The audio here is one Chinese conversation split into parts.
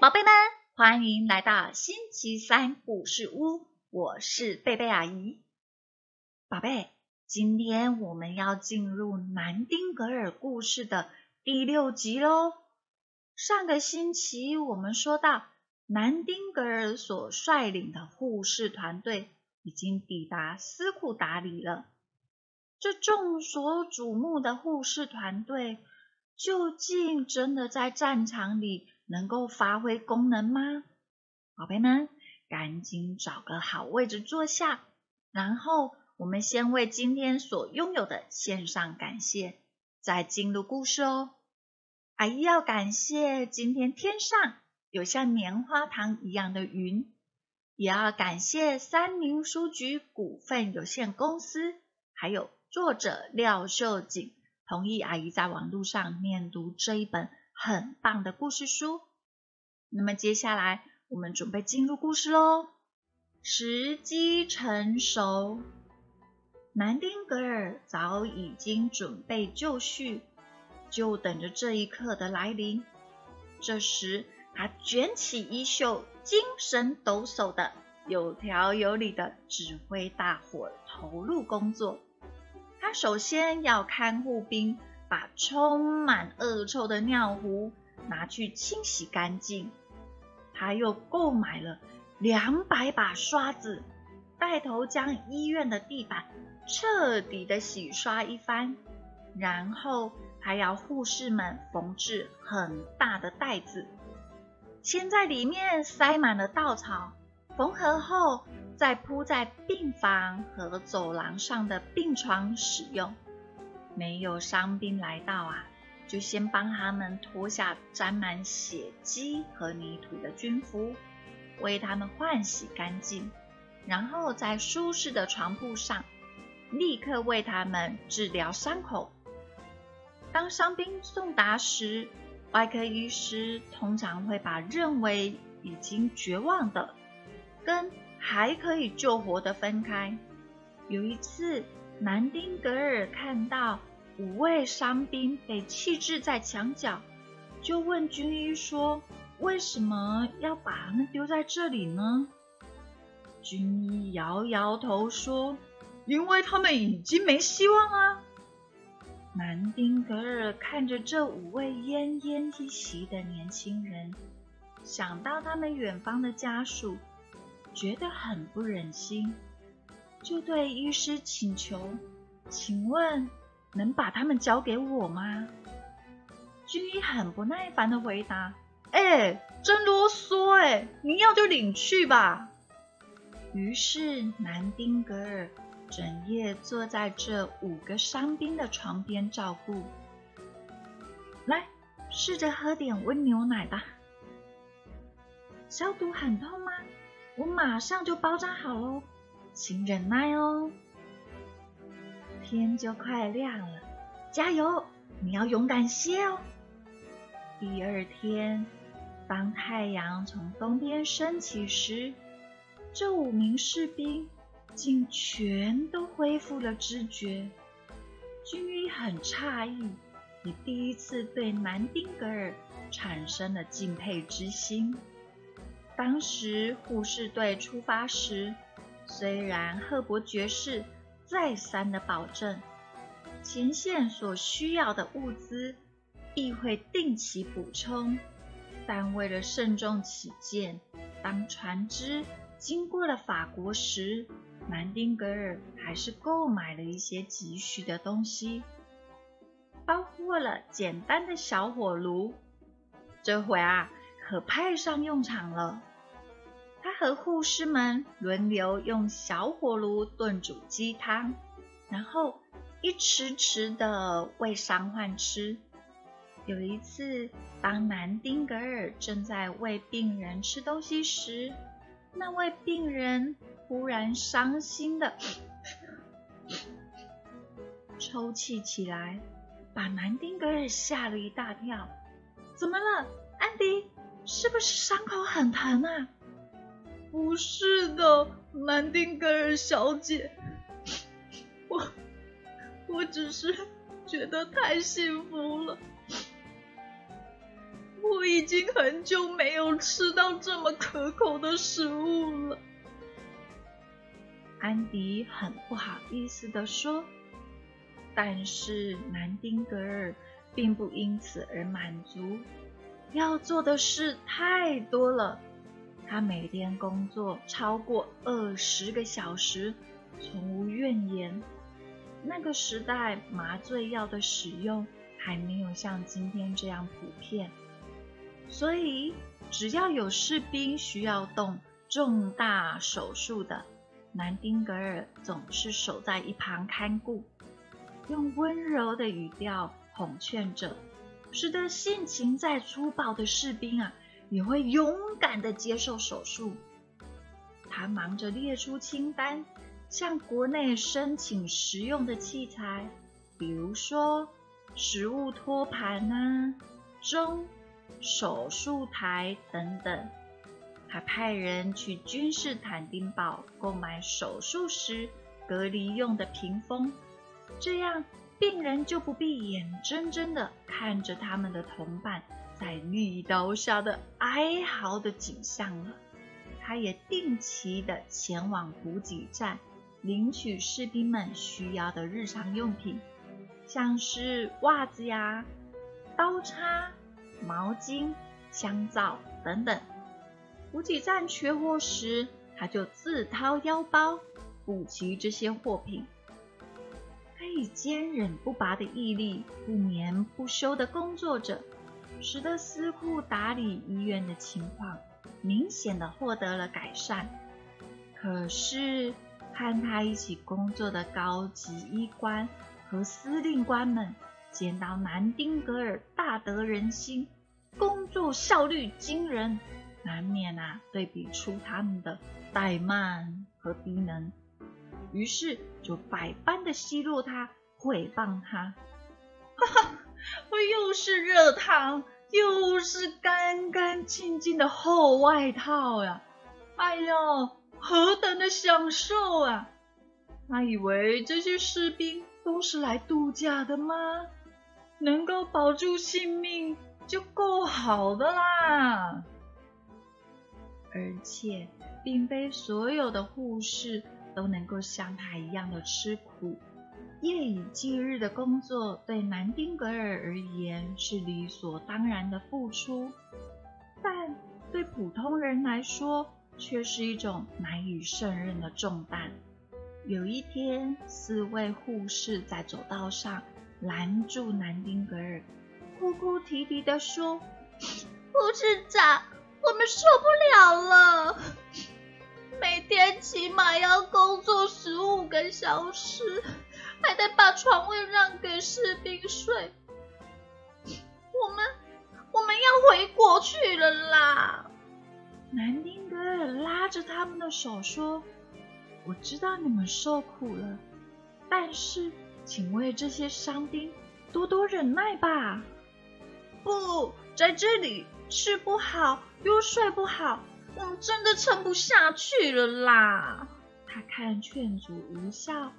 宝贝们，欢迎来到星期三故事屋，我是贝贝阿姨。宝贝，今天我们要进入南丁格尔故事的第六集喽。上个星期我们说到，南丁格尔所率领的护士团队已经抵达斯库达里了。这众所瞩目的护士团队，究竟真的在战场里能够发挥功能吗？宝贝们，赶紧找个好位置坐下，然后我们先为今天所拥有的献上感谢，再进入故事哦。阿姨要感谢今天天上有像棉花糖一样的云，也要感谢三明书局股份有限公司，还有作者廖秀锦同意阿姨在网络上面读这一本很棒的故事书。那么接下来。我们准备进入故事喽。时机成熟，南丁格尔早已经准备就绪，就等着这一刻的来临。这时，他卷起衣袖，精神抖擞的、有条有理的指挥大伙投入工作。他首先要看护兵把充满恶臭的尿壶拿去清洗干净。他又购买了两百把刷子，带头将医院的地板彻底的洗刷一番，然后还要护士们缝制很大的袋子，先在里面塞满了稻草，缝合后再铺在病房和走廊上的病床使用。没有伤兵来到啊。就先帮他们脱下沾满血迹和泥土的军服，为他们换洗干净，然后在舒适的床铺上立刻为他们治疗伤口。当伤兵送达时，外科医师通常会把认为已经绝望的跟还可以救活的分开。有一次，南丁格尔看到。五位伤兵被弃置在墙角，就问军医说：“为什么要把他们丢在这里呢？”军医摇摇头说：“因为他们已经没希望了。”南丁格尔看着这五位奄奄一息的年轻人，想到他们远方的家属，觉得很不忍心，就对医师请求：“请问？”能把他们交给我吗？军医很不耐烦的回答：“哎，真啰嗦哎！你要就领去吧。”于是南丁格尔整夜坐在这五个伤兵的床边照顾。来，试着喝点温牛奶吧。消毒很痛吗？我马上就包扎好喽，请忍耐哦。天就快亮了，加油！你要勇敢些哦。第二天，当太阳从东边升起时，这五名士兵竟全都恢复了知觉。军医很诧异，也第一次对南丁格尔产生了敬佩之心。当时护士队出发时，虽然赫伯爵士。再三的保证，前线所需要的物资必会定期补充，但为了慎重起见，当船只经过了法国时，南丁格尔还是购买了一些急需的东西，包括了简单的小火炉，这回啊可派上用场了。他和护士们轮流用小火炉炖煮鸡汤，然后一匙匙的喂伤患吃。有一次，当南丁格尔正在喂病人吃东西时，那位病人忽然伤心的 抽泣起来，把南丁格尔吓了一大跳。怎么了，安迪？是不是伤口很疼啊？不是的，南丁格尔小姐，我我只是觉得太幸福了。我已经很久没有吃到这么可口的食物了。安迪很不好意思地说。但是南丁格尔并不因此而满足，要做的事太多了。他每天工作超过二十个小时，从无怨言。那个时代麻醉药的使用还没有像今天这样普遍，所以只要有士兵需要动重大手术的，南丁格尔总是守在一旁看顾。用温柔的语调哄劝着，使得性情再粗暴的士兵啊，也会勇敢的接受手术。他忙着列出清单，向国内申请实用的器材，比如说食物托盘啊、钟、手术台等等。还派人去君士坦丁堡购买手术时隔离用的屏风。这样，病人就不必眼睁睁的看着他们的同伴在绿刀下的哀嚎的景象了。他也定期的前往补给站，领取士兵们需要的日常用品，像是袜子呀、刀叉、毛巾、香皂等等。补给站缺货时，他就自掏腰包补齐这些货品。他以坚韧不拔的毅力，不眠不休的工作着，使得司库打理医院的情况明显的获得了改善。可是，和他一起工作的高级医官和司令官们见到南丁格尔大得人心，工作效率惊人，难免啊对比出他们的怠慢和低能。于是就百般的奚落他，毁谤他。哈哈，我又是热汤，又是干干净净的厚外套呀！哎呦，何等的享受啊！他以为这些士兵都是来度假的吗？能够保住性命就够好的啦。而且，并非所有的护士。都能够像他一样的吃苦，夜以继日的工作，对南丁格尔而言是理所当然的付出，但对普通人来说却是一种难以胜任的重担。有一天，四位护士在走道上拦住南丁格尔，哭哭啼啼地说：“护士长，我们受不了了。”每天起码要工作十五个小时，还得把床位让给士兵睡。我们我们要回国去了啦！南丁格尔拉着他们的手说：“我知道你们受苦了，但是请为这些伤兵多多忍耐吧。不在这里吃不好又睡不好。”我真的撑不下去了啦！他看劝阻无效，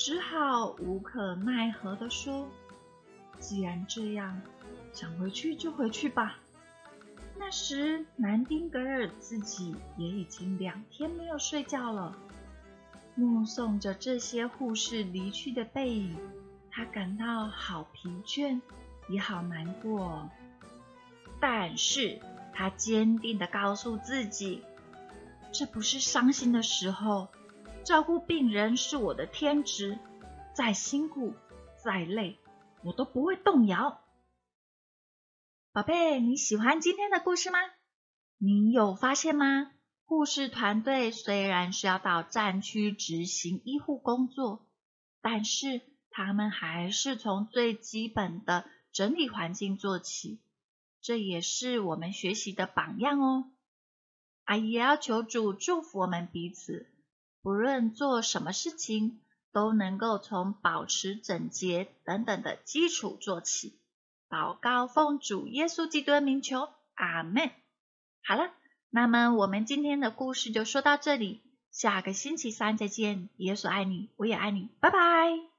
只好无可奈何的说：“既然这样，想回去就回去吧。”那时，南丁格尔自己也已经两天没有睡觉了，目送着这些护士离去的背影，他感到好疲倦，也好难过。但是，他坚定地告诉自己：“这不是伤心的时候，照顾病人是我的天职，再辛苦再累，我都不会动摇。”宝贝，你喜欢今天的故事吗？你有发现吗？护士团队虽然是要到战区执行医护工作，但是他们还是从最基本的整理环境做起。这也是我们学习的榜样哦。阿姨也要求主祝福我们彼此，不论做什么事情，都能够从保持整洁等等的基础做起。祷告奉主耶稣基督的名求，阿门。好了，那么我们今天的故事就说到这里，下个星期三再见。耶稣爱你，我也爱你，拜拜。